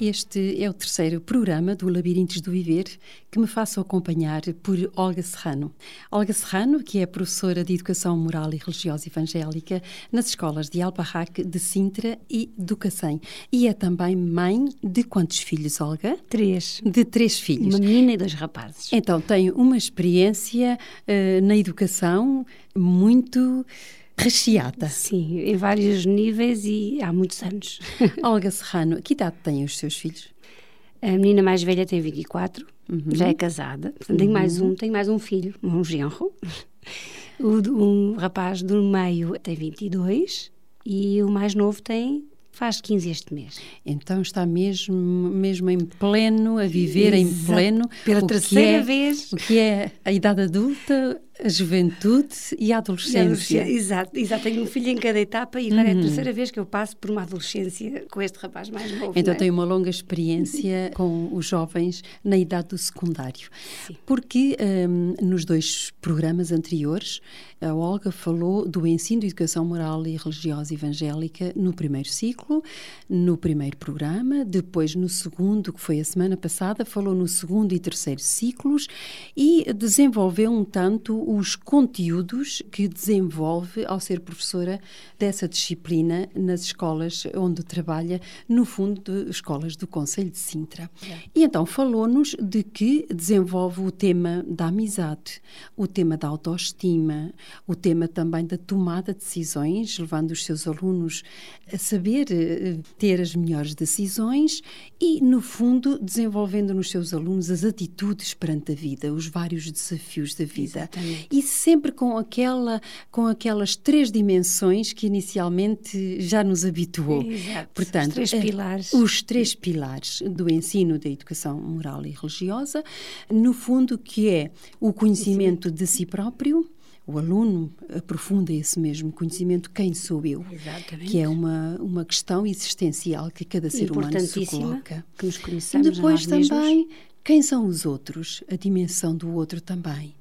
Este é o terceiro programa do Labirintos do Viver que me faço acompanhar por Olga Serrano. Olga Serrano, que é professora de Educação Moral e Religiosa Evangélica nas escolas de Albarraque, de Sintra e do Cacém. E é também mãe de quantos filhos, Olga? Três. De três filhos. Uma menina e dois rapazes. Então, tem uma experiência uh, na educação muito recheada. Sim, em vários níveis e há muitos anos. Olga Serrano, que idade têm os seus filhos? A menina mais velha tem 24, uhum. já é casada. Portanto, uhum. tenho mais um, tenho mais um filho, um genro. O, um rapaz do meio tem 22 e o mais novo tem faz 15 este mês. Então está mesmo, mesmo em pleno, a viver Exato. em pleno. Pela terceira é, vez. O que é a idade adulta, a juventude e a adolescência. Exato, exato. Tenho um filho em cada etapa e agora uhum. é a uhum. terceira vez que eu passo por uma adolescência com este rapaz mais novo. Então é? tenho uma longa experiência com os jovens na idade do secundário. Sim. Porque um, nos dois programas anteriores a Olga falou do ensino de educação moral e religiosa evangélica no primeiro ciclo, no primeiro programa, depois no segundo, que foi a semana passada, falou no segundo e terceiro ciclos e desenvolveu um tanto os conteúdos que desenvolve ao ser professora dessa disciplina nas escolas onde trabalha, no fundo, de escolas do Conselho de Sintra. É. E então falou-nos de que desenvolve o tema da amizade, o tema da autoestima, o tema também da tomada de decisões, levando os seus alunos a saber eh, ter as melhores decisões e, no fundo, desenvolvendo nos seus alunos as atitudes perante a vida, os vários desafios da vida. Exatamente. E sempre com aquela com aquelas três dimensões que inicialmente já nos habituou. Exato. Portanto, os três eh, pilares. Os três pilares do ensino da educação moral e religiosa, no fundo que é o conhecimento de si próprio, o aluno aprofunda esse mesmo conhecimento, quem sou eu? Exatamente. Que é uma, uma questão existencial que cada ser humano se coloca. Que nos conheçamos Depois também, mesmos. quem são os outros? A dimensão do outro também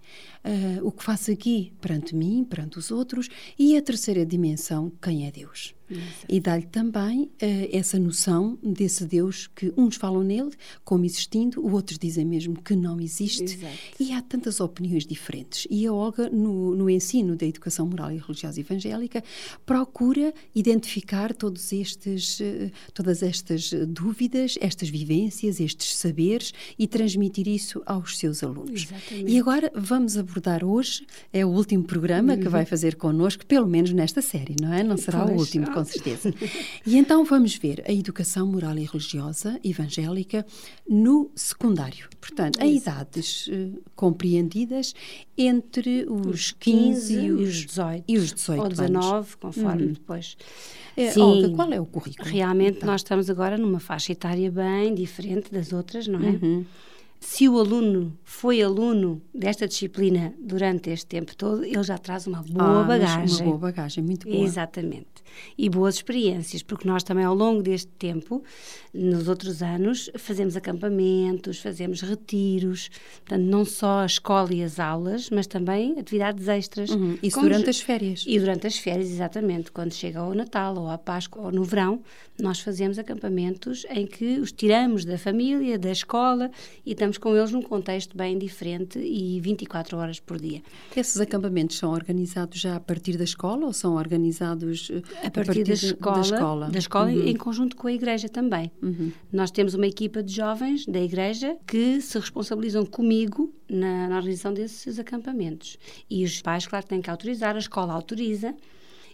uh, o que faço aqui perante mim, perante os outros, e a terceira dimensão, quem é Deus. Exato. E dá-lhe também uh, essa noção desse Deus que uns falam nele como existindo, outros dizem mesmo que não existe. Exato. E há tantas opiniões diferentes. E a Olga, no, no ensino da educação moral e religiosa evangélica, procura identificar todos estes, uh, todas estas dúvidas, estas vivências, estes saberes e transmitir isso aos seus alunos. Exatamente. E agora vamos abordar hoje, é o último programa uhum. que vai fazer connosco, pelo menos nesta série, não é? Não será pois. o último, com certeza. e então vamos ver a educação moral e religiosa evangélica no secundário. Portanto, em idades uh, compreendidas entre os 15, 15 e, os, 18. E os 18 ou 19, anos. conforme uhum. depois. É, Sim, Olga, qual é o currículo? Realmente então. nós estamos agora numa faixa etária bem diferente das outras, não é? Uhum se o aluno foi aluno desta disciplina durante este tempo todo, ele já traz uma boa ah, bagagem. Uma boa bagagem, muito boa. Exatamente. E boas experiências, porque nós também ao longo deste tempo, nos outros anos, fazemos acampamentos, fazemos retiros, portanto, não só a escola e as aulas, mas também atividades extras. Uhum. Isso durante as férias. E durante as férias, exatamente. Quando chega ao Natal, ou à Páscoa, ou no verão, nós fazemos acampamentos em que os tiramos da família, da escola e também estamos com eles num contexto bem diferente e 24 horas por dia. Esses acampamentos são organizados já a partir da escola ou são organizados eh, a partir, a partir da, escola, da escola? Da escola uhum. em conjunto com a igreja também. Uhum. Nós temos uma equipa de jovens da igreja que se responsabilizam comigo na, na organização desses acampamentos. E os pais, claro, têm que autorizar, a escola autoriza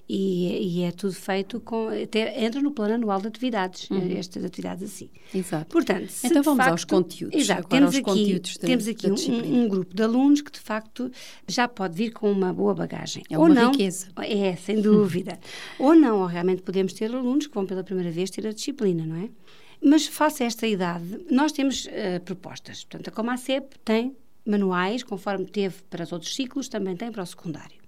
e, e, é tudo feito com. Até entra no plano anual de atividades, uhum. estas atividades assim. Exato. Portanto, então vamos facto, aos conteúdos. Exato, temos aqui, temos aqui um, um, grupo de alunos que de facto já pode vir com uma boa bagagem. É ou uma não, riqueza. É, sem dúvida. ou não, ou realmente podemos ter alunos que vão pela primeira vez ter a disciplina, não é? Mas face a esta idade, nós temos uh, propostas. Portanto, a Comacep tem manuais, conforme teve para os outros ciclos, também tem para o secundário.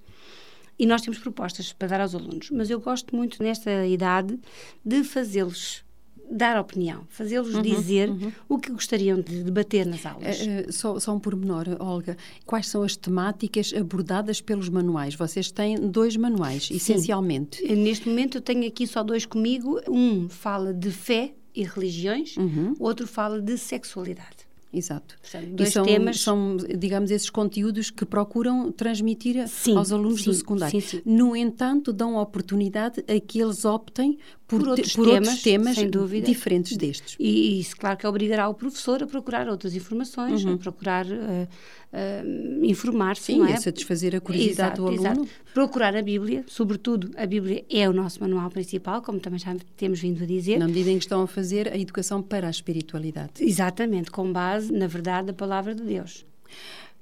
E nós temos propostas para dar aos alunos, mas eu gosto muito nesta idade de fazê-los dar opinião, fazê-los uhum, dizer uhum. o que gostariam de debater nas aulas. Uh, só, só um pormenor, Olga. Quais são as temáticas abordadas pelos manuais? Vocês têm dois manuais, Sim. essencialmente. Neste momento eu tenho aqui só dois comigo. Um fala de fé e religiões, uhum. outro fala de sexualidade. Exato. dois são, temas. São, digamos, esses conteúdos que procuram transmitir sim, aos alunos sim, do secundário. Sim, no entanto, dão oportunidade a que eles optem por, por, outros, por temas, outros, temas, diferentes destes. E isso, claro, que obrigará o professor a procurar outras informações, uhum. a procurar uh, uh, informar-se. Sim, é? a satisfazer a curiosidade exato, do aluno. Exato. Procurar a Bíblia, sobretudo, a Bíblia é o nosso manual principal, como também já temos vindo a dizer. Na medida em que estão a fazer a educação para a espiritualidade. Exatamente, com base, na verdade, da palavra de Deus.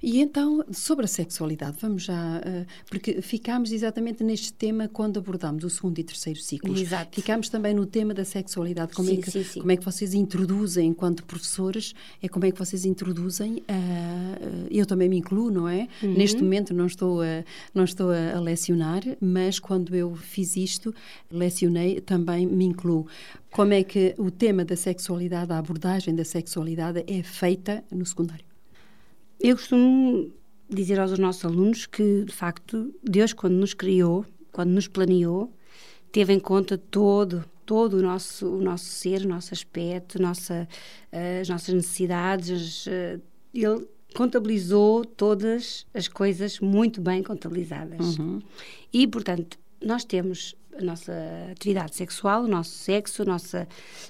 E então, sobre a sexualidade, vamos já. Uh, porque ficámos exatamente neste tema quando abordámos o segundo e terceiro ciclos. Exato. Ficámos também no tema da sexualidade. Como, sim, é, que, sim, sim. como é que vocês introduzem, enquanto professores, é como é que vocês introduzem. Uh, eu também me incluo, não é? Uhum. Neste momento não estou, a, não estou a, a lecionar, mas quando eu fiz isto, lecionei, também me incluo como é que o tema da sexualidade, a abordagem da sexualidade é feita no secundário? Eu costumo dizer aos nossos alunos que, de facto, Deus, quando nos criou, quando nos planeou, teve em conta todo todo o nosso o nosso ser, o nosso aspecto, nossa, eh, as nossas necessidades. Eh, ele contabilizou todas as coisas muito bem contabilizadas. Uhum. E, portanto, nós temos a nossa atividade sexual, o nosso sexo, a nossa,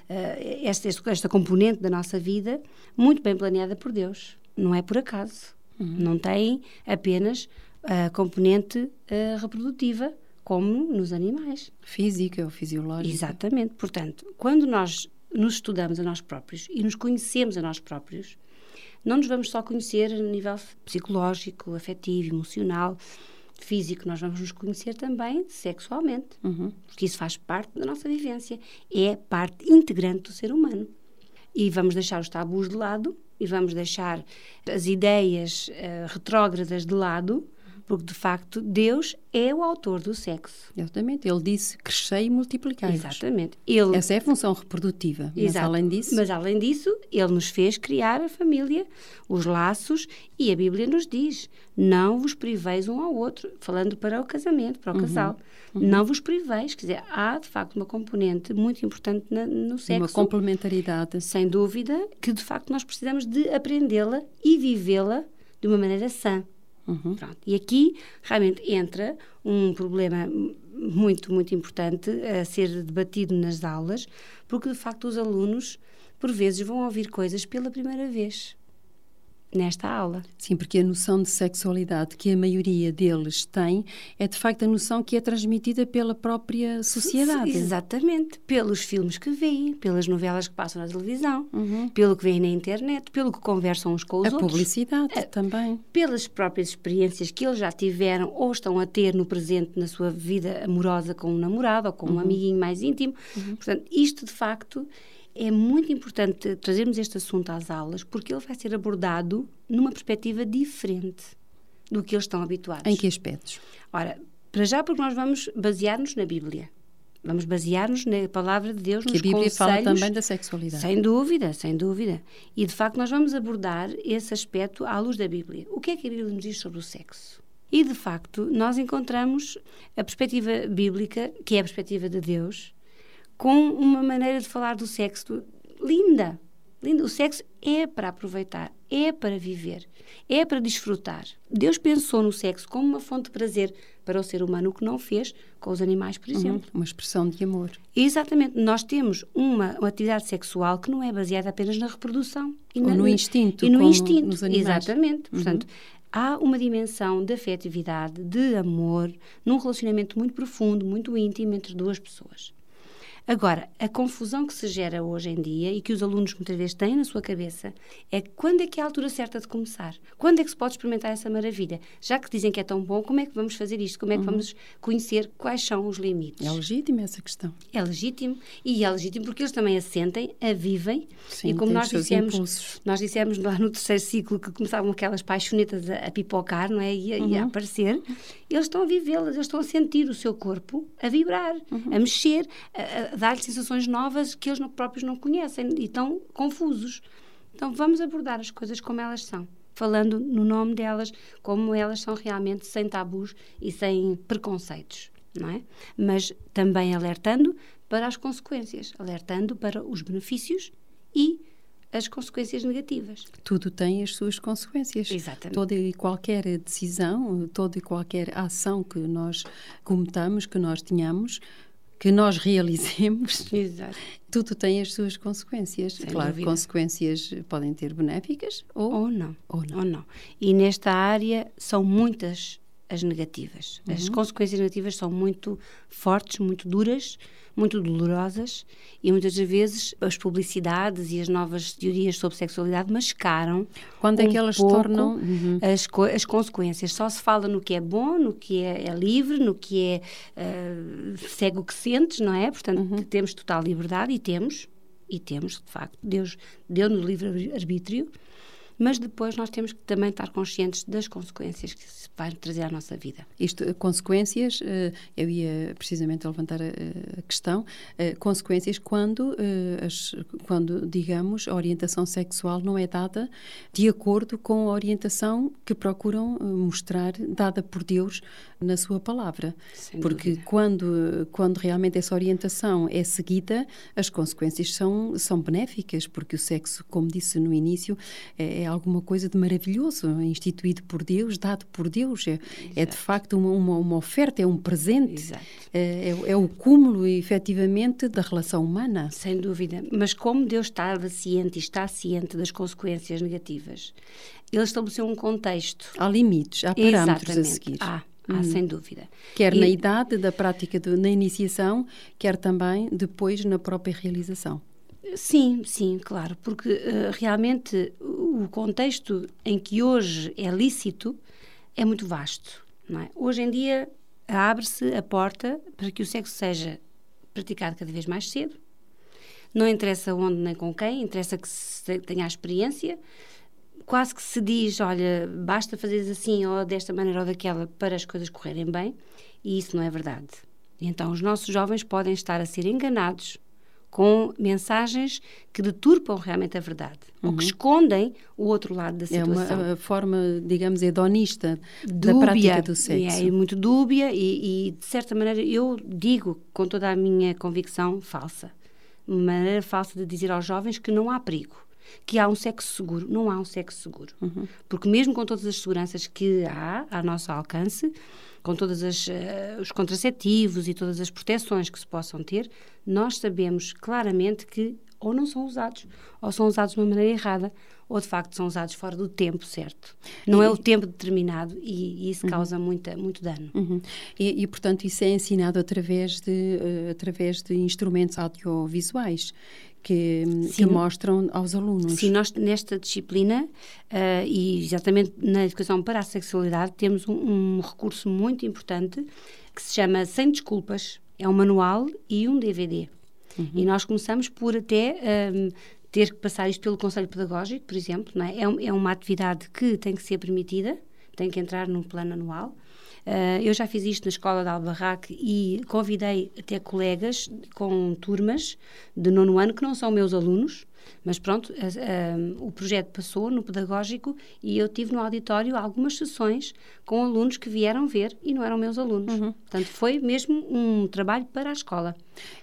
uh, esta, esta componente da nossa vida, muito bem planeada por Deus não é por acaso. Uhum. Não tem apenas a componente uh, reprodutiva, como nos animais. Física ou fisiológica. Exatamente. Portanto, quando nós nos estudamos a nós próprios e nos conhecemos a nós próprios, não nos vamos só conhecer a nível psicológico, afetivo, emocional, físico, nós vamos nos conhecer também sexualmente, uhum. porque isso faz parte da nossa vivência, é parte integrante do ser humano. E vamos deixar os tabus de lado e vamos deixar as ideias uh, retrógradas de lado, porque de facto Deus é o autor do sexo. Exatamente. Ele disse crescei e multiplicai Exatamente. Ele... Essa é a função reprodutiva. Exato. Mas além disso... Mas além disso, ele nos fez criar a família, os laços, e a Bíblia nos diz, não vos priveis um ao outro, falando para o casamento, para o uhum. casal. Uhum. Não vos priveis, quer dizer, há de facto uma componente muito importante na, no sexo. Uma complementaridade. Sem dúvida, que de facto nós precisamos de aprendê-la e vivê-la de uma maneira sã. Uhum. E aqui realmente entra um problema muito, muito importante a ser debatido nas aulas, porque de facto os alunos, por vezes, vão ouvir coisas pela primeira vez nesta aula. Sim, porque a noção de sexualidade que a maioria deles tem é de facto a noção que é transmitida pela própria sociedade. Exatamente, pelos filmes que veem, pelas novelas que passam na televisão, uhum. pelo que veem na internet, pelo que conversam uns com os a outros. A publicidade é, também. Pelas próprias experiências que eles já tiveram ou estão a ter no presente na sua vida amorosa com um namorado ou com uhum. um amiguinho mais íntimo. Uhum. Portanto, isto de facto é muito importante trazermos este assunto às aulas porque ele vai ser abordado numa perspectiva diferente do que eles estão habituados. Em que aspectos? Ora, para já porque nós vamos basear-nos na Bíblia. Vamos basear-nos na palavra de Deus, que nos a Bíblia fala também da sexualidade. Sem dúvida, sem dúvida. E de facto nós vamos abordar esse aspecto à luz da Bíblia. O que é que a Bíblia nos diz sobre o sexo? E de facto nós encontramos a perspectiva bíblica, que é a perspectiva de Deus, com uma maneira de falar do sexo linda. linda. O sexo é para aproveitar, é para viver, é para desfrutar. Deus pensou no sexo como uma fonte de prazer para o ser humano, o que não fez com os animais, por uhum, exemplo. Uhum, uma expressão de amor. Exatamente. Nós temos uma, uma, atividade sexual que não é baseada apenas na reprodução. E Ou na, no instinto. E no instinto. Nos animais. Exatamente. Uhum. Portanto, há uma dimensão de afetividade, de amor, num relacionamento muito profundo, muito íntimo entre duas pessoas. Agora, a confusão que se gera hoje em dia e que os alunos muitas vezes têm na sua cabeça é quando é que é a altura certa de começar? Quando é que se pode experimentar essa maravilha? Já que dizem que é tão bom, como é que vamos fazer isto? Como é que uhum. vamos conhecer quais são os limites? É legítimo essa questão. É legítimo e é legítimo porque eles também a sentem, a vivem Sim, e como nós dissemos, nós dissemos lá no terceiro ciclo que começavam aquelas paixonetas a, a pipocar, não é? E a, uhum. e a uhum. aparecer, eles estão a vivê-las, eles estão a sentir o seu corpo a vibrar, uhum. a mexer, a, a dar-lhe sensações novas que eles próprios não conhecem e estão confusos. Então vamos abordar as coisas como elas são, falando no nome delas, como elas são realmente, sem tabus e sem preconceitos, não é? Mas também alertando para as consequências, alertando para os benefícios e as consequências negativas. Tudo tem as suas consequências. Exatamente. Toda e qualquer decisão, toda e qualquer ação que nós cometamos, que nós tenhamos, que nós realizemos, Exato. tudo tem as suas consequências. Sem claro, dúvida. consequências podem ter benéficas ou, ou, não. ou não. Ou não. E nesta área são muitas as negativas. Uhum. As consequências negativas são muito fortes, muito duras, muito dolorosas e muitas vezes as publicidades e as novas teorias sobre sexualidade mascaram quando um é que elas tornam uhum. as, as consequências. Só se fala no que é bom, no que é, é livre, no que é uh, segue o que sentes, não é? Portanto, uhum. temos total liberdade e temos, e temos, de facto, Deus deu-nos livre arbítrio mas depois nós temos que também estar conscientes das consequências que se vai trazer à nossa vida. Isto, consequências, eh, eu ia precisamente levantar a, questão, eh, consequências quando, eh, quando, digamos, a orientação sexual não é dada de acordo com a orientação que procuram mostrar, dada por Deus na sua palavra. Sem Porque quando, quando realmente essa orientação é seguida, as consequências são, são benéficas, porque o sexo, como disse no início, é, é alguma coisa de maravilhoso, instituído por Deus, dado por Deus. É, é de facto uma, uma, uma, oferta, é um presente. É, é, é, o cúmulo, efetivamente, da relação humana. Sem dúvida. Mas como Deus estava ciente e está ciente das consequências negativas, ele estabeleceu um contexto. Há limites, há parâmetros Exatamente. a seguir. Há. Hum. sem dúvida. Quer e... na idade da prática, de, na iniciação, quer também depois na própria realização. Sim, sim, claro, porque uh, realmente o contexto em que hoje é lícito é muito vasto. É? Hoje em dia abre-se a porta para que o sexo seja praticado cada vez mais cedo. Não interessa onde nem com quem, interessa que se tenha a experiência. Quase que se diz, olha, basta fazer assim ou desta maneira ou daquela para as coisas correrem bem, e isso não é verdade. Então, os nossos jovens podem estar a ser enganados com mensagens que deturpam realmente a verdade uhum. ou que uhum. escondem o outro lado da situação. É uma forma, digamos, hedonista dúbia, da prática do sexo. É, muito dúbia e, e, de certa maneira, eu digo com toda a minha convicção falsa. Uma maneira falsa de dizer aos jovens que não há perigo que há um sexo seguro. Não há um sexo seguro. Uhum. Porque mesmo com todas as seguranças que há ao nosso alcance, com todos uh, os contraceptivos e todas as proteções que se possam ter, nós sabemos claramente que ou não são usados, ou são usados de uma maneira errada, ou de facto são usados fora do tempo certo. Não e, é o tempo determinado e, e isso uhum. causa muita, muito dano. Uhum. E, e, portanto, isso é ensinado através de, uh, através de instrumentos audiovisuais que, que, mostram aos alunos. Sim, nós nesta disciplina uh, e exatamente na educação para a sexualidade temos um, um, recurso muito importante que se chama Sem Desculpas. É um manual e um DVD. Uhum. E nós começamos por até um, ter que passar isto pelo Conselho Pedagógico, por exemplo. Não é? É, é uma atividade que tem que ser permitida, tem que entrar num plano anual. Uh, eu já fiz isto na escola de Albarraque e convidei até colegas com turmas de nono ano que não são meus alunos, mas pronto, o projeto passou no pedagógico e eu tive no auditório algumas sessões com alunos que vieram ver e não eram meus alunos. Uhum. Portanto, foi mesmo um trabalho para a escola.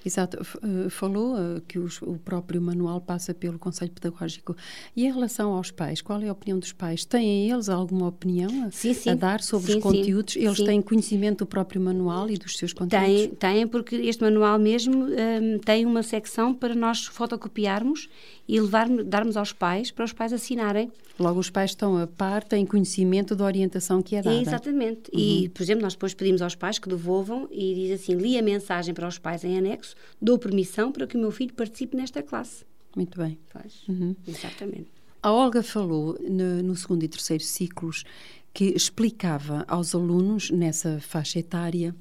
Exato. Eh, falou uh, que os, o próprio manual passa pelo Conselho Pedagógico. E em relação aos pais, qual é a opinião dos pais? Têm eles alguma opinião a, sim, sim. a dar sobre sim, os conteúdos? Eles têm conhecimento do próprio manual e dos seus conteúdos? Têm, têm porque este manual mesmo um, tem uma secção para nós fotocopiarmos e levar, darmos aos pais, para os pais assinarem. Logo, os pais estão a par, têm conhecimento da orientação que é dada. Exatamente. Uhum. E, por exemplo, nós depois pedimos aos pais que devolvam e diz assim, li a mensagem para os pais em anexo, dou permissão para que o meu filho participe nesta classe. Muito bem. Faz. Uhum. Exatamente. A Olga falou no, no segundo e terceiro ciclos que explicava aos alunos nessa faixa etária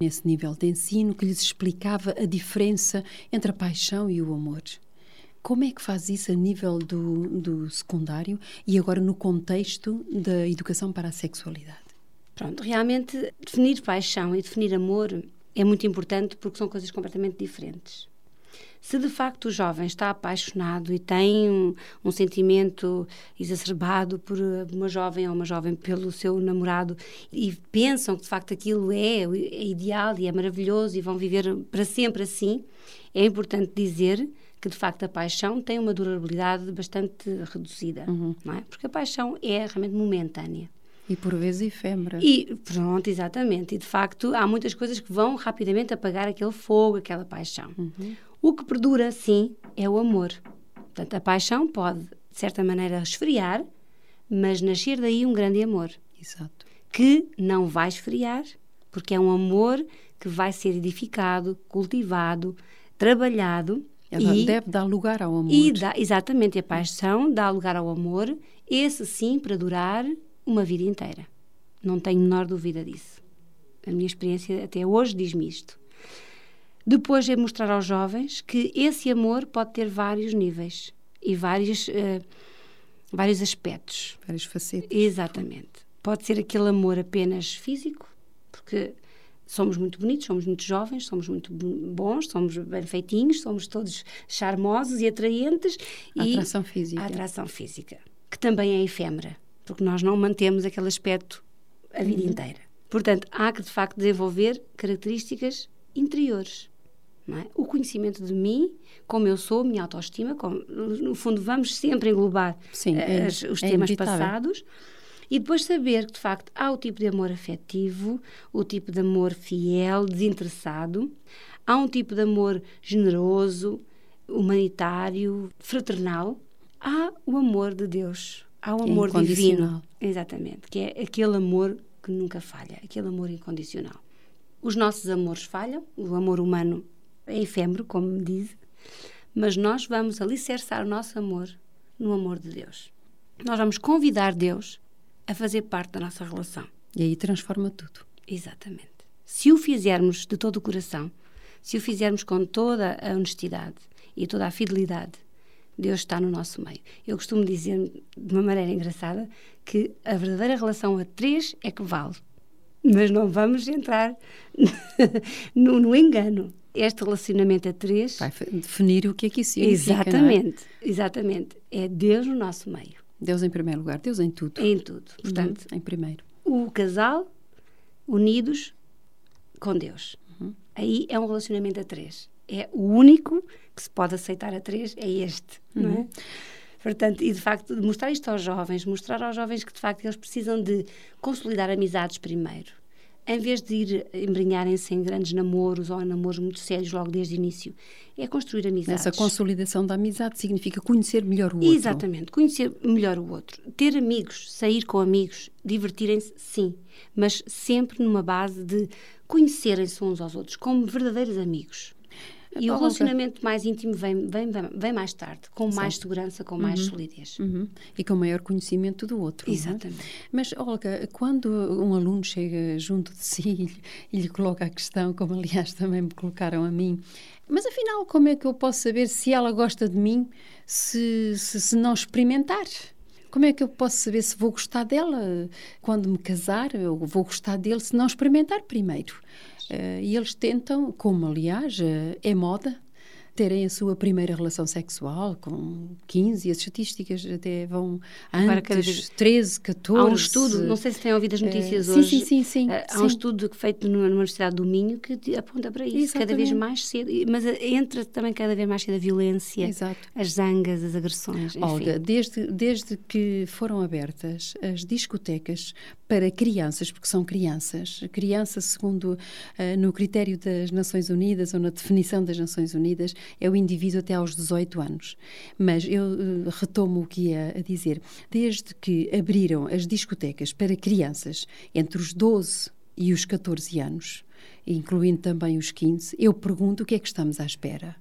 nesse nível de ensino, que lhes explicava a diferença entre a paixão e o amor. Como é que faz isso a nível do, do secundário e agora no contexto da educação para a sexualidade? Pronto, realmente definir paixão e definir amor é muito importante porque são coisas completamente diferentes. Se de facto o jovem está apaixonado e tem um, um, sentimento exacerbado por uma jovem ou uma jovem pelo seu namorado e pensam que de facto aquilo é, é ideal e é maravilhoso e vão viver para sempre assim, é importante dizer que de facto a paixão tem uma durabilidade bastante reduzida, uhum. não é? Porque a paixão é realmente momentânea. E por vezes efêmera. E pronto, exatamente. E de facto há muitas coisas que vão rapidamente apagar aquele fogo, aquela paixão. Uhum. O que perdura, sim, é o amor. Portanto, a paixão pode, de certa maneira, esfriar, mas nascer daí um grande amor. Exato. Que não vai esfriar, porque é um amor que vai ser edificado, cultivado, trabalhado. Ela e deve dar lugar ao amor. E dá, exatamente, a paixão dá lugar ao amor, esse sim para durar uma vida inteira. Não tenho menor dúvida disso. A minha experiência até hoje diz-me isto. Depois é mostrar aos jovens que esse amor pode ter vários níveis e vários, uh, vários aspectos. Várias facetas. Exatamente. Pode ser aquele amor apenas físico, porque somos muito bonitos, somos muito jovens, somos muito bons, somos bem feitinhos, somos todos charmosos e atraentes. A atração física. A atração física, que também é efêmera, porque nós não mantemos aquele aspecto a vida uhum. inteira. Portanto, há que de facto desenvolver características interiores é? O conhecimento de mim, como eu sou, minha autoestima, como, no fundo, vamos sempre englobar Sim, é, as, os é temas passados. E depois saber que, de facto, há o tipo de amor afetivo, o tipo de amor fiel, desinteressado, há um tipo de amor generoso, humanitário, fraternal, há o amor de Deus, há o amor divino. Exatamente, que é aquele amor que nunca falha, aquele amor incondicional. Os nossos amores falham, o amor humano é efêmero, como me diz, mas nós vamos alicerçar o nosso amor no amor de Deus. Nós vamos convidar Deus a fazer parte da nossa relação. E aí transforma tudo. Exatamente. Se o fizermos de todo o coração, se o fizermos com toda a honestidade e toda a fidelidade, Deus está no nosso meio. Eu costumo dizer, de uma maneira engraçada, que a verdadeira relação a três é que vale. Mas não vamos entrar no, no engano este relacionamento a três. Vai definir o que é que isso significa. É? Exatamente, é? exatamente. É Deus no nosso meio. Deus em primeiro lugar, Deus em tudo. Em tudo. Portanto, uhum, em primeiro. O casal unidos com Deus. Uhum. Aí é um relacionamento a três. É o único que se pode aceitar a três, é este, uhum. não é? Uhum. Portanto, e de facto, mostrar isto aos jovens, mostrar aos jovens que de facto eles precisam de consolidar amizades primeiro em vez de ir embrenharem-se em grandes namoros ou em namoros muito sérios logo desde o início, é construir amizades. Essa consolidação da amizade significa conhecer melhor o outro. Exatamente, conhecer melhor o outro. Ter amigos, sair com amigos, divertirem-se, sim, mas sempre numa base de conhecerem-se uns aos outros como verdadeiros amigos. E o relacionamento mais íntimo vem, vem, vem mais tarde, com mais segurança, com mais uhum. solidez. Uhum. E com maior conhecimento do outro. É? Exatamente. É? Mas, Olga, quando um aluno chega junto de si e lhe coloca a questão, como aliás também me colocaram a mim, mas afinal, como é que eu posso saber se ela gosta de mim se, se, se não experimentar? Como é que eu posso saber se vou gostar dela quando me casar? ou vou gostar dele se não experimentar primeiro? Uh, e eles tentam, como aliás uh, é moda, terem a sua primeira relação sexual com 15, as estatísticas até vão antes, vez, 13, 14. Há um estudo, não sei se têm ouvido as notícias uh, hoje. Sim, sim, sim. Uh, há sim. um estudo feito na Universidade do Minho que aponta para isso, Exatamente. cada vez mais cedo. Mas entra também cada vez mais cedo a violência, Exato. as zangas, as agressões. Enfim. Olga, desde, desde que foram abertas as discotecas para crianças, porque são crianças, criança segundo uh, no critério das Nações Unidas ou na definição das Nações Unidas, é o indivíduo até aos 18 anos. Mas eu uh, retomo o que ia a dizer. Desde que abriram as discotecas para crianças entre os 12 e os 14 anos, incluindo também os 15, eu pergunto o que é que estamos à espera.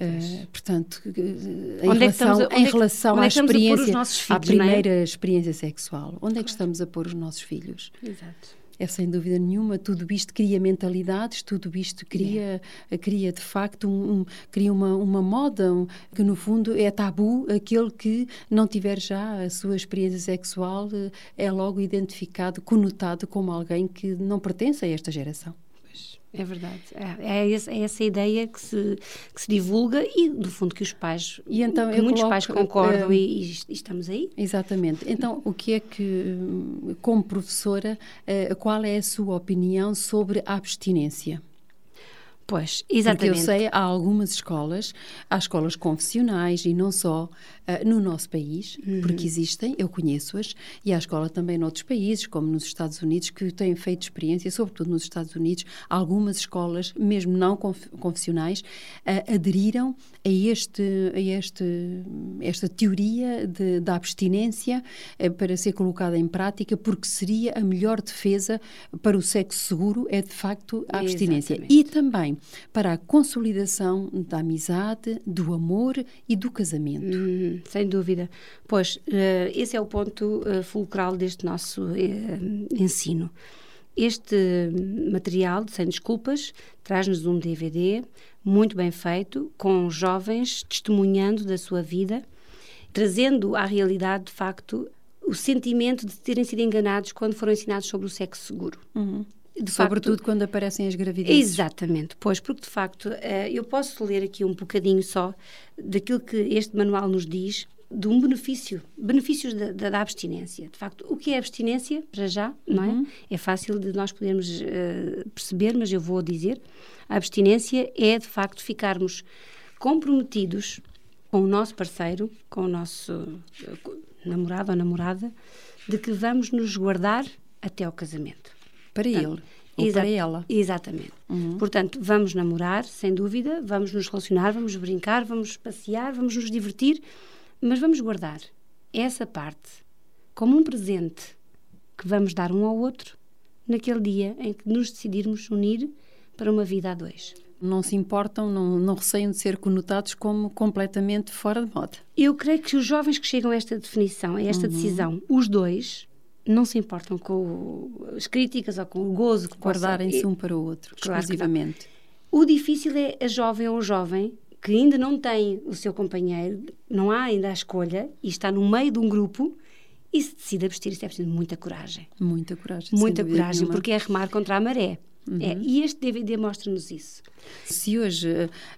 Uh, portanto, em onde relação, é a, em relação à experiência, filhos, à é? primeira é? experiência sexual, onde claro. é que estamos a pôr os nossos filhos? Exato. É sem dúvida nenhuma, tudo isto cria mentalidades, tudo isto cria, é. cria de facto um, um, cria uma, uma moda um, que no fundo é tabu, aquele que não tiver já a sua experiência sexual eh, é logo identificado, conotado como alguém que não pertence a esta geração. É verdade. É, é, essa, é, essa ideia que se, que se divulga e, do fundo, que os pais, e então, muitos coloco, pais concordam uh, e, e, estamos aí. Exatamente. Então, o que é que, como professora, uh, qual é a sua opinião sobre a abstinência? Pois, exatamente. Porque eu sei, há algumas escolas, há escolas confessionais e não só uh, no nosso país, uhum. porque existem, eu conheço-as, e há escola também noutros países, como nos Estados Unidos, que têm feito experiência, sobretudo nos Estados Unidos, algumas escolas, mesmo não confessionais, uh, aderiram a, este, a este, esta teoria de, da abstinência uh, para ser colocada em prática, porque seria a melhor defesa para o sexo seguro, é de facto a abstinência. Exatamente. E também para a consolidação da amizade, do amor e do casamento. Hum, sem dúvida. Pois, uh, esse é o ponto uh, fulcral deste nosso uh, ensino. Este material, Sem Desculpas, traz-nos um DVD muito bem feito, com jovens testemunhando da sua vida, trazendo à realidade, de facto, o sentimento de terem sido enganados quando foram ensinados sobre o sexo seguro. Uhum. De Sobretudo facto, quando aparecem as gravidezes. Exatamente, pois, porque de facto eh, eu posso ler aqui um bocadinho só daquilo que este manual nos diz de um benefício, benefícios da, da, da, abstinência. De facto, o que é abstinência, para já, não é? Uhum. É fácil de nós podermos uh, perceber, mas eu vou dizer. A abstinência é, de facto, ficarmos comprometidos com o nosso parceiro, com o nosso uh, namorado ou namorada, de que vamos nos guardar até ao casamento. Para Portanto, ele. Ou para ela. Exatamente. Uhum. Portanto, vamos namorar, sem dúvida, vamos nos relacionar, vamos brincar, vamos passear, vamos nos divertir, mas vamos guardar essa parte como um presente que vamos dar um ao outro naquele dia em que nos decidirmos unir para uma vida a dois. Não se importam, não, não receiam de ser conotados como completamente fora de moda. Eu creio que os jovens que chegam a esta definição, a esta uhum. decisão, os dois, não se importam com as críticas ou com o gozo que guardarem-se um para o outro, claro exclusivamente. O difícil é a jovem ou o jovem que ainda não tem o seu companheiro, não há ainda a escolha e está no meio de um grupo e se decide abster, isso é preciso muita coragem. Muita coragem. Muita coragem, nenhuma. porque é remar contra a maré. Uhum. É, e este DVD mostra-nos isso. Se hoje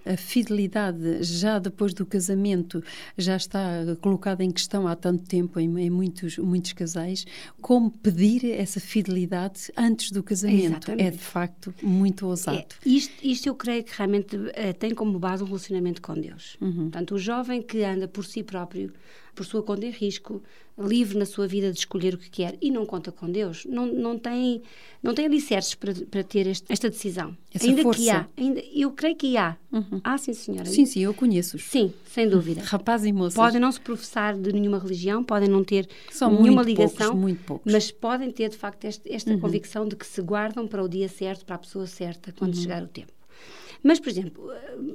a, a fidelidade, já depois do casamento, já está colocada em questão há tanto tempo em, em muitos, muitos casais, como pedir essa fidelidade antes do casamento? Exatamente. É de facto muito ousado. É, isto, isto eu creio que realmente é, tem como base um relacionamento com Deus. Uhum. Portanto, o jovem que anda por si próprio, por sua conta em risco, livre na sua vida de escolher o que quer e não conta com Deus, não, não tem não tem alicerces para, para ter este, esta decisão. Essa ainda força. que há, ainda, eu creio que há. Uhum. Ah, sim, senhora. Sim, sim, eu conheço. -os. Sim, sem dúvida. Rapaz e moças. Podem não se professar de nenhuma religião, podem não ter São nenhuma muito ligação, poucos, muito poucos. mas podem ter, de facto, este, esta uhum. convicção de que se guardam para o dia certo, para a pessoa certa, quando uhum. chegar o tempo. Mas, por exemplo,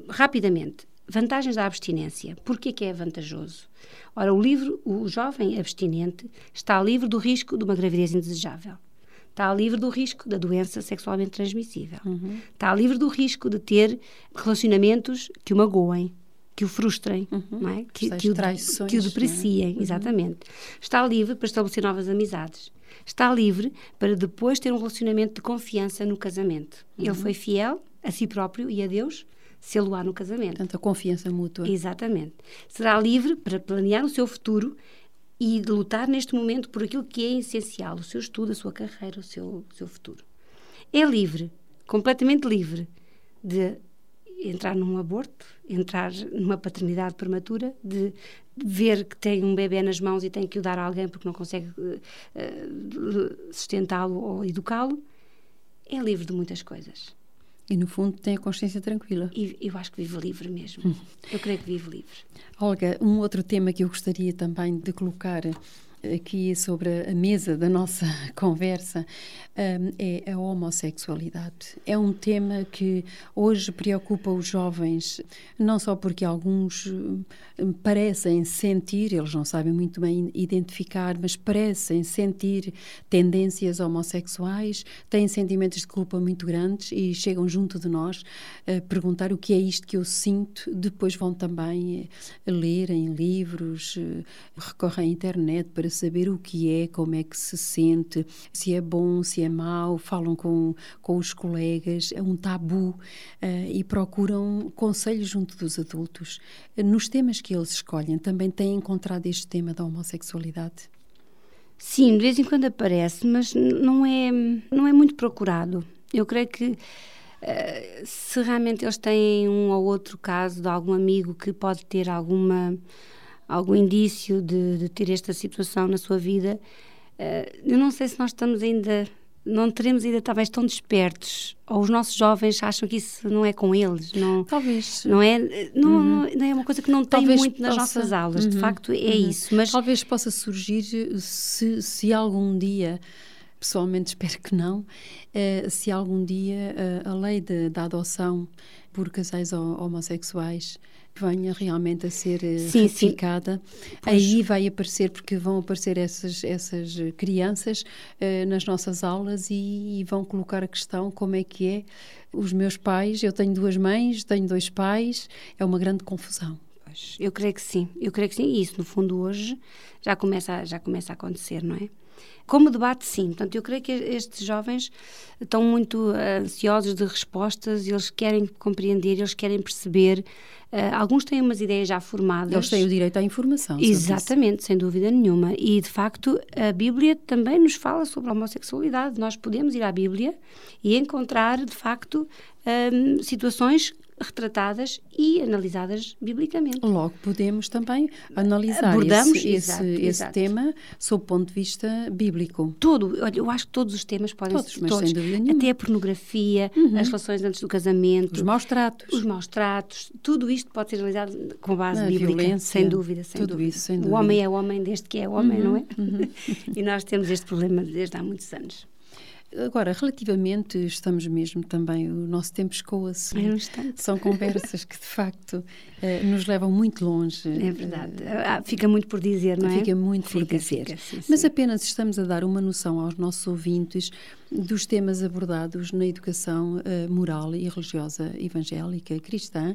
rapidamente, vantagens da abstinência. Porquê que é vantajoso? Ora, o livro, o jovem abstinente está livre do risco de uma gravidez indesejável. Está livre do risco da doença sexualmente transmissível. Uhum. Está livre do risco de ter relacionamentos que o magoem, que o frustrem, uhum. é? que, que, o, que o é? depreciem. Uhum. Exatamente. Está livre para estabelecer novas amizades. Está livre para depois ter um relacionamento de confiança no casamento. Ele uhum. foi fiel a si próprio e a Deus se-lo há no casamento. Portanto, a confiança mútua. Exatamente. Será livre para planear o seu futuro e de lutar neste momento por aquilo que é essencial, o seu estudo, a sua carreira, o seu, o seu futuro. É livre, completamente livre, de entrar num aborto, entrar numa paternidade prematura, de ver que tem um bebê nas mãos e tem que o dar a alguém porque não consegue uh, sustentá-lo ou educá-lo. É livre de muitas coisas. E, no fundo, tem a consciência tranquila. E eu acho que vive livre mesmo. Eu creio que vive livre. Olga, um outro tema que eu gostaria também de colocar aqui sobre a mesa da nossa conversa um, é a homossexualidade. É um tema que hoje preocupa os jovens, não só porque alguns hum, parecem sentir, eles não sabem muito bem identificar, mas parecem sentir tendências homossexuais, têm sentimentos de culpa muito grandes e chegam junto de nós a perguntar o que é isto que eu sinto. Depois vão também eh, ler em livros, eh, recorrem à internet para saber o que é, como é que se sente, se é bom, se é mau, falam com, com os colegas, é um tabu uh, e procuram conselhos junto dos adultos. Nos temas que eles escolhem, também têm encontrado este tema da homossexualidade? Sim, de vez em quando aparece, mas não é, não é muito procurado. Eu creio que Uh, se realmente eles têm um ou outro caso de algum amigo que pode ter alguma algum indício de, de ter esta situação na sua vida, uh, eu não sei se nós estamos ainda não teremos ainda talvez tão despertos ou os nossos jovens acham que isso não é com eles não talvez não é não, uhum. não é uma coisa que não tem talvez muito nas possa, nossas aulas uhum. de facto é uhum. isso mas talvez possa surgir se, se algum dia pessoalmente espero que não uh, se algum dia uh, a lei de, da adoção por casais homossexuais venha realmente a ser eh, sim, ratificada, sim. aí vai aparecer, porque vão aparecer essas, essas crianças uh, nas nossas aulas e, e, vão colocar a questão como é que é os meus pais, eu tenho duas mães, tenho dois pais, é uma grande confusão. Eu creio que sim, eu creio que sim, e isso no fundo hoje já começa, já começa a acontecer, não é? Como debate, sim. Portanto, eu creio que estes jovens estão muito ansiosos de respostas, eles querem compreender, eles querem perceber Uh, alguns têm umas ideias já formadas. Eles têm o direito à informação. Exatamente, sem dúvida nenhuma. E, de facto, a Bíblia também nos fala sobre a homossexualidade. Nós podemos ir à Bíblia e encontrar, de facto, um, ah, situações retratadas e analisadas biblicamente. Logo, podemos também analisar Abordamos, esse, exato, esse, exato. tema sob o ponto de vista bíblico. Olha, eu acho que todos os temas podem todos, ser. Mas todos, sem dúvida nenhuma. Até a pornografia, uhum. as relações antes do casamento. Os maus tratos. Os maus tratos. Tudo isto pode ser realizado com base a bíblica. Violência, sem dúvida, sem tudo dúvida. Isso, sem dúvida. O homem é homem desde que é homem, uhum. não é? Uhum. e nós temos este problema desde há muitos anos. Agora, relativamente, estamos mesmo também, o nosso tempo escoa-se. É um São conversas que, de facto, eh, nos levam muito longe. É verdade. Ah, fica muito por dizer, não é? Fica muito fica, por dizer. Fica, sim, Mas sim. apenas estamos a dar uma noção aos nossos ouvintes dos temas abordados na educação uh, moral e religiosa evangélica cristã,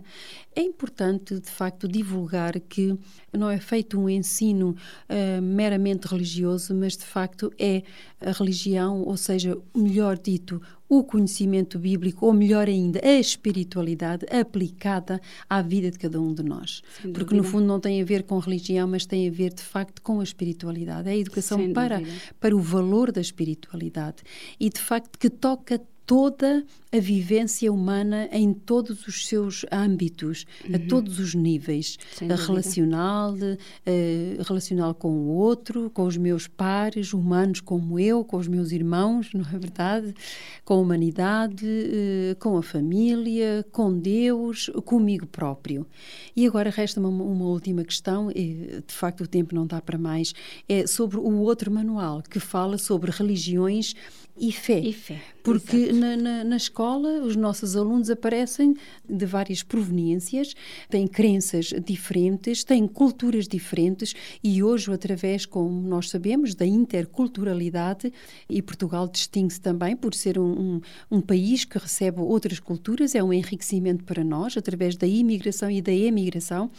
é importante, de facto, divulgar que não é feito um ensino uh, meramente religioso, mas, de facto, é a religião, ou seja, melhor dito, o conhecimento bíblico, ou melhor ainda, a espiritualidade aplicada à vida de cada um de nós. Porque, no fundo, não tem a ver com religião, mas tem a ver, de facto, com a espiritualidade. É a educação para, para o valor da espiritualidade. E, de facto, que toca toda a vivência humana em todos os seus âmbitos, uhum. a todos os níveis, a relacional, uh, relacional com o outro, com os meus pares, humanos como eu, com os meus irmãos, não é verdade? Com a humanidade, uh, com a família, com Deus, comigo próprio. E agora resta uma, uma última questão, e, de facto o tempo não dá para mais, é sobre o outro manual que fala sobre religiões e fé. E fé. Porque na, na, na, escola os nossos alunos aparecem de várias proveniências, têm crenças diferentes, têm culturas diferentes e hoje, através, como nós sabemos, da interculturalidade, e Portugal distingue-se também por ser um, um, um, país que recebe outras culturas, é um enriquecimento para nós, através da imigração e da emigração,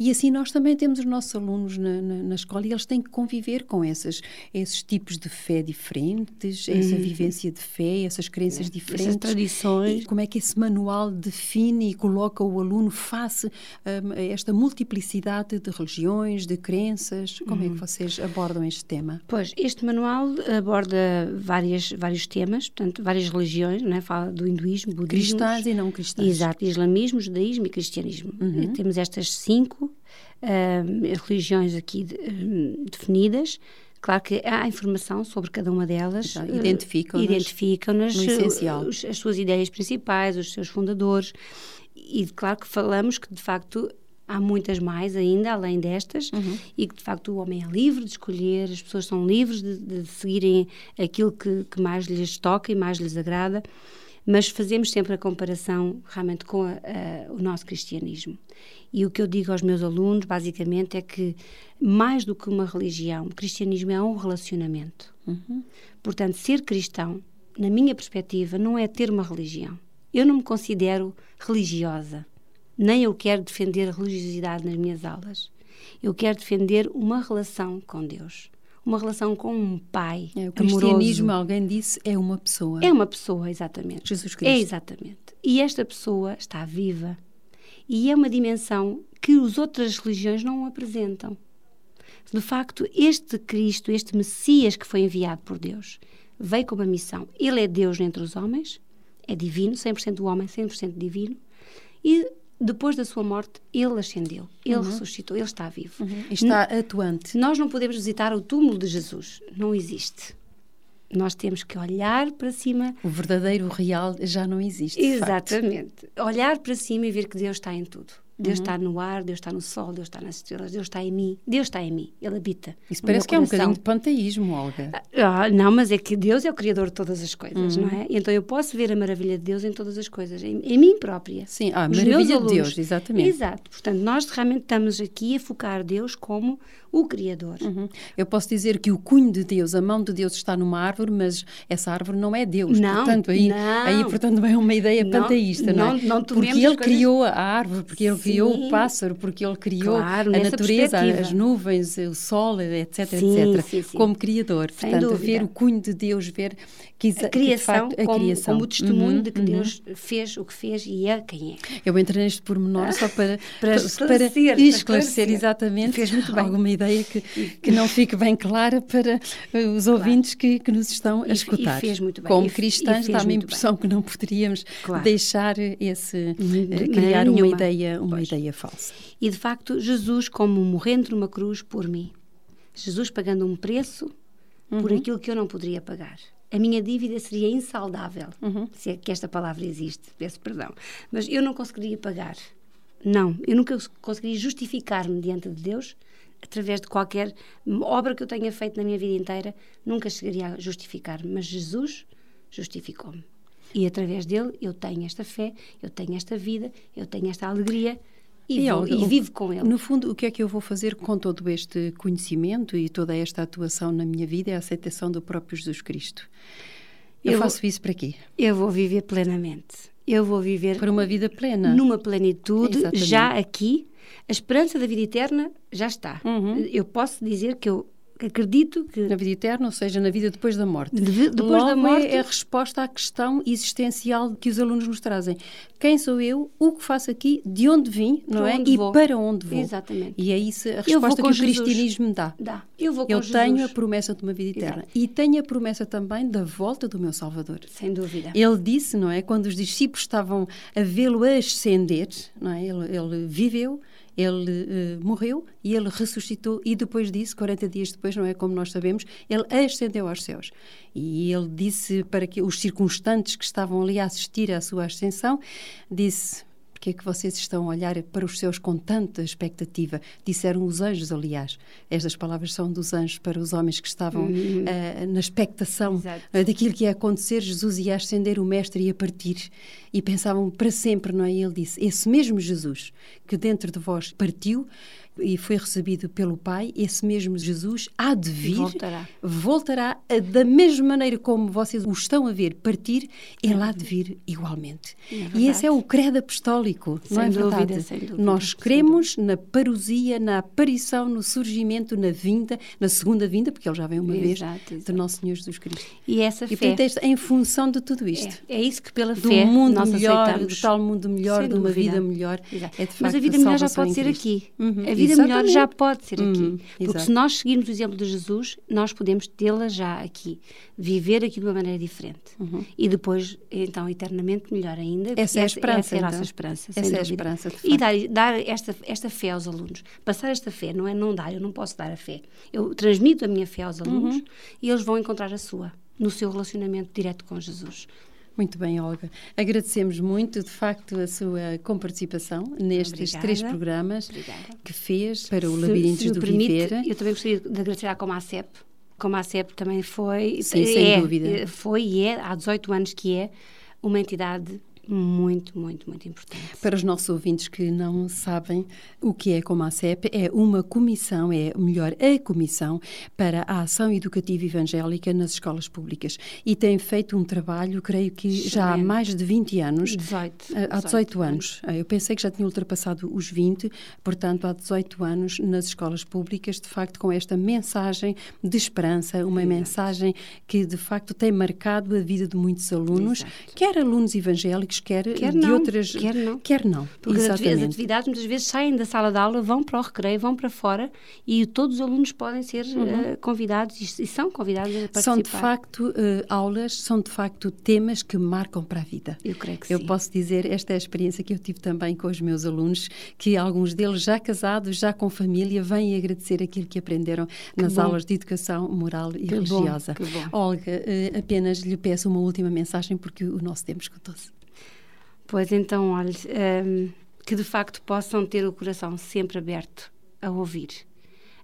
e assim nós também temos os nossos alunos na, na, na escola e eles têm que conviver com essas, esses tipos de fé diferentes, essa vivência de fé, essas crenças é, diferentes. Essas tradições. Como é que esse manual define e coloca o aluno face um, a esta multiplicidade de religiões, de crenças? Como é que uhum. vocês abordam este tema? Pois, este manual aborda várias, vários temas, portanto, várias religiões, não é? fala do hinduísmo, budismo. Cristãs e não cristãs. Exato, islamismo, judaísmo e cristianismo. Uhum. Temos estas cinco uh, religiões aqui de, uh, definidas. Claro que há informação sobre cada uma delas. Identificam-nas. Identificam-nas. No essencial. As suas ideias principais, os seus fundadores. E claro que falamos que, de facto, há muitas mais ainda, além destas, uhum. e que de facto o homem é livre de escolher, as pessoas são livres de, de seguirem aquilo que, que, mais lhes toca e mais lhes agrada, mas fazemos sempre a comparação realmente com a, a, o nosso cristianismo. E o que eu digo aos meus alunos, basicamente, é que mais do que uma religião, o cristianismo é um relacionamento. Uhum. Portanto, ser cristão, na minha perspectiva, não é ter uma religião. Eu não me considero religiosa nem eu quero defender a religiosidade nas minhas aulas. Eu quero defender uma relação com Deus. Uma relação com um pai. É, o cristianismo, amoroso. alguém disse, é uma pessoa. É uma pessoa, exatamente. Jesus Cristo. É exatamente. E esta pessoa está viva. E é uma dimensão que as outras religiões não apresentam. De facto, este Cristo, este Messias que foi enviado por Deus, veio com uma missão. Ele é Deus entre os homens, é divino, 100% homem, 100% divino, e depois da sua morte, ele ascendeu, ele uhum. ressuscitou, ele está vivo. Uhum. Está atuante. Nós não podemos visitar o túmulo de Jesus, não existe. Nós temos que olhar para cima. O verdadeiro, o real, já não existe. Exatamente. Olhar para cima e ver que Deus está em tudo. Deus uhum. está no ar, Deus está no sol, Deus está nas estrelas, Deus está em mim, Deus está em mim, Ele habita. Isso parece que é um bocadinho de panteísmo, Olga. Ah, não, mas é que Deus é o Criador de todas as coisas, uhum. não é? Então eu posso ver a maravilha de Deus em todas as coisas, em, em mim própria. Sim, a maravilha de Deus, exatamente. Exato. Portanto, nós realmente estamos aqui a focar Deus como o Criador. Uhum. Eu posso dizer que o cunho de Deus, a mão de Deus está numa árvore, mas essa árvore não é Deus. Não, portanto, aí, não. aí portanto, é uma ideia não, panteísta, não, não é? Não, porque Ele coisas... criou a árvore, porque Ele Sim. criou o pássaro, porque Ele criou claro, a natureza, as nuvens, o sol, etc, sim, etc, sim, sim. como Criador. Sem portanto, dúvida. ver o cunho de Deus, ver que, a criação, que, facto, a como, criação. como testemunho uhum, de que uhum. Deus fez o que fez e é quem é. Eu entrei neste pormenor só para, para, esclarecer, para esclarecer exatamente fez muito bem. alguma ideia que, que não fique bem clara para os ouvintes claro. que, que, nos estão a escutar. E fez muito bem. Como cristãs, dá-me a impressão bem. que não poderíamos claro. deixar esse, de criar uma ideia, uma ideia falsa. E de facto, Jesus, como morrendo numa cruz por mim, Jesus pagando um preço uhum. por aquilo que eu não poderia pagar a minha dívida seria insaldável, uhum. se é que esta palavra existe, peço perdão. Mas eu não conseguiria pagar. Não, eu nunca conseguiria justificar-me diante de Deus através de qualquer obra que eu tenha feito na minha vida inteira, nunca chegaria a justificar-me. Mas Jesus justificou-me. E através dele eu tenho esta fé, eu tenho esta vida, eu tenho esta alegria e, e, vou, e vivo com ele. No fundo, o que é que eu vou fazer com todo este conhecimento e toda esta atuação na minha vida é a aceitação do próprio Jesus Cristo. Eu, eu faço vou, isso para quê? Eu vou viver plenamente. Eu vou viver para uma vida plena, numa plenitude, Exatamente. já aqui. A esperança da vida eterna já está. Uhum. Eu posso dizer que eu acredito que. Na vida eterna, ou seja, na vida depois da morte. De, depois Logo da morte. É a resposta à questão existencial que os alunos nos trazem. Quem sou eu? O que faço aqui? De onde vim? Não para é? e vou. para onde vou? Exatamente. E é isso a resposta que o Jesus. cristianismo dá. Dá. Eu vou com Eu Jesus. tenho a promessa de uma vida eterna. Exato. E tenho a promessa também da volta do meu Salvador. Sem dúvida. Ele disse, não é? Quando os discípulos estavam a vê-lo ascender, não é? Ele, ele viveu ele uh, morreu e ele ressuscitou e depois disso, 40 dias depois, não é como nós sabemos, ele ascendeu aos céus. E ele disse para que os circunstantes que estavam ali a assistir à sua ascensão, disse porque é que vocês estão a olhar para os céus com tanta expectativa? Disseram os anjos, aliás. Estas palavras são dos anjos para os homens que estavam uhum. uh, na expectação uh, daquilo que ia acontecer. Jesus ia ascender, o Mestre ia partir. E pensavam para sempre, não é? E ele disse: Esse mesmo Jesus que dentro de vós partiu e foi recebido pelo Pai, esse mesmo Jesus há de vir, voltará, voltará da mesma maneira como vocês o estão a ver partir, ele há de vir igualmente. É e esse é o credo apostólico, sem não é dúvida, verdade? Sem dúvida, Nós cremos na parousia, na aparição, no surgimento, na vinda, na segunda vinda, porque ele já vem uma exato, vez, exato. do nosso Senhor Jesus Cristo. E essa e, fé... portanto, em função de tudo isto. É, é isso que pela do fé mundo melhor, aceitamos. do tal mundo melhor, de uma vida melhor. É, de facto, Mas a vida melhor já pode ser aqui. Uhum, a vida exatamente. melhor já pode ser aqui. Uhum, porque exato. se nós seguirmos o exemplo de Jesus, nós podemos tê-la já aqui. Viver aqui de uma maneira diferente. Uhum. E depois, então, eternamente melhor ainda. Essa é a esperança. Essa é a nossa então. esperança. Essa é a esperança. E dar, dar esta, esta fé aos alunos. Passar esta fé, não é não dar, eu não posso dar a fé. Eu transmito a minha fé aos alunos Uhum. e eles vão encontrar a sua, no seu relacionamento direto com Jesus. Muito bem, Olga. Agradecemos muito, de facto, a sua comparticipação nestes Obrigada. três programas Obrigada. que fez para o Labirintos do permite, Viver. Eu também gostaria de agradecer à Comacep. Comacep também foi... Sim, é, sem dúvida. Foi e é, há 18 anos que é, uma entidade muito, muito, muito importante. Para os nossos ouvintes que não sabem o que é como a CEP, é uma comissão, é melhor, a comissão para a ação educativa evangélica nas escolas públicas e tem feito um trabalho, creio que Excelente. já há mais de 20 anos. 18. Há 18, 18 anos. Eu pensei que já tinha ultrapassado os 20, portanto, há 18 anos nas escolas públicas, de facto, com esta mensagem de esperança, uma Exato. mensagem que de facto tem marcado a vida de muitos alunos, Exato. quer alunos evangélicos quer, quer de não, outras. Quer não. Quer não. Porque Exatamente. as atividades muitas vezes saem da sala de aula, vão para o recreio, vão para fora e todos os alunos podem ser uhum. uh, convidados e, são convidados a participar. São de facto uh, aulas, são de facto temas que marcam para a vida. Eu creio que eu sim. Eu posso dizer, esta é a experiência que eu tive também com os meus alunos, que alguns deles já casados, já com família, vêm agradecer aquilo que aprenderam que nas bom. aulas de educação moral e que religiosa. Bom, bom. Olga, uh, apenas lhe peço uma última mensagem porque o nosso tempo escutou-se. Pois então, olha, um, que de facto possam ter o coração sempre aberto a ouvir,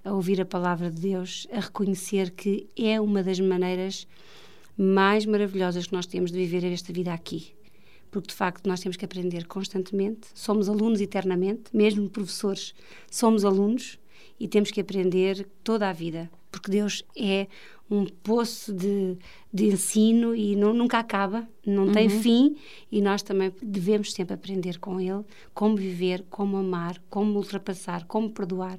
a ouvir a palavra de Deus, a reconhecer que é uma das maneiras mais maravilhosas que nós temos de viver esta vida aqui. Porque de facto nós temos que aprender constantemente, somos alunos eternamente, mesmo professores, somos alunos e temos que aprender toda a vida, porque Deus é um poço de, de ensino e não, nunca acaba, não uhum. tem fim e nós também devemos sempre aprender com ele como viver, como amar, como ultrapassar, como perdoar.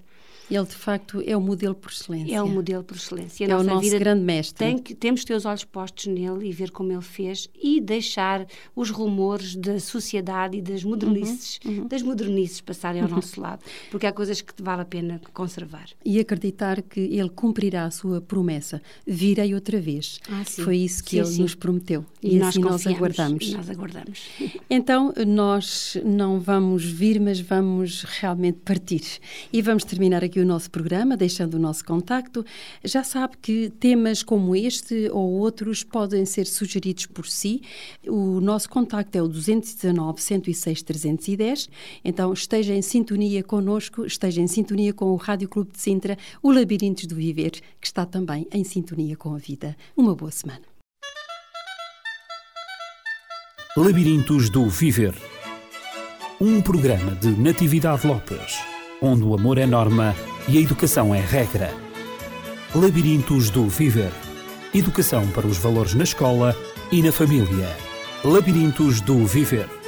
Ele, de facto, é o modelo por excelência. É o modelo por excelência. A é o nosso grande mestre. Tem que, temos que ter os olhos postos nele e ver como ele fez e deixar os rumores da sociedade e das modernices, uhum, uhum. das modernices passarem ao nosso lado, porque há coisas que vale a pena conservar. E acreditar que ele cumprirá a sua promessa. Virei outra vez. Ah, Foi isso que sim, ele sim. nos prometeu. E, e nós assim nós aguardamos. nós aguardamos. Então, nós não vamos vir, mas vamos realmente partir. E vamos terminar aqui o nosso programa, deixando o nosso contacto. Já sabe que temas como este ou outros podem ser sugeridos por si. O nosso contacto é o 219 106 310. Então esteja em sintonia conosco, esteja em sintonia com o Rádio Clube de Sintra, o Labirintos do Viver, que está também em sintonia com a vida. Uma boa semana. Labirintos do Viver. Um programa de Natividade Lopes onde o amor é norma e a educação é regra. Labirintos do Viver. Educação para os valores na escola e na família. Labirintos do Viver.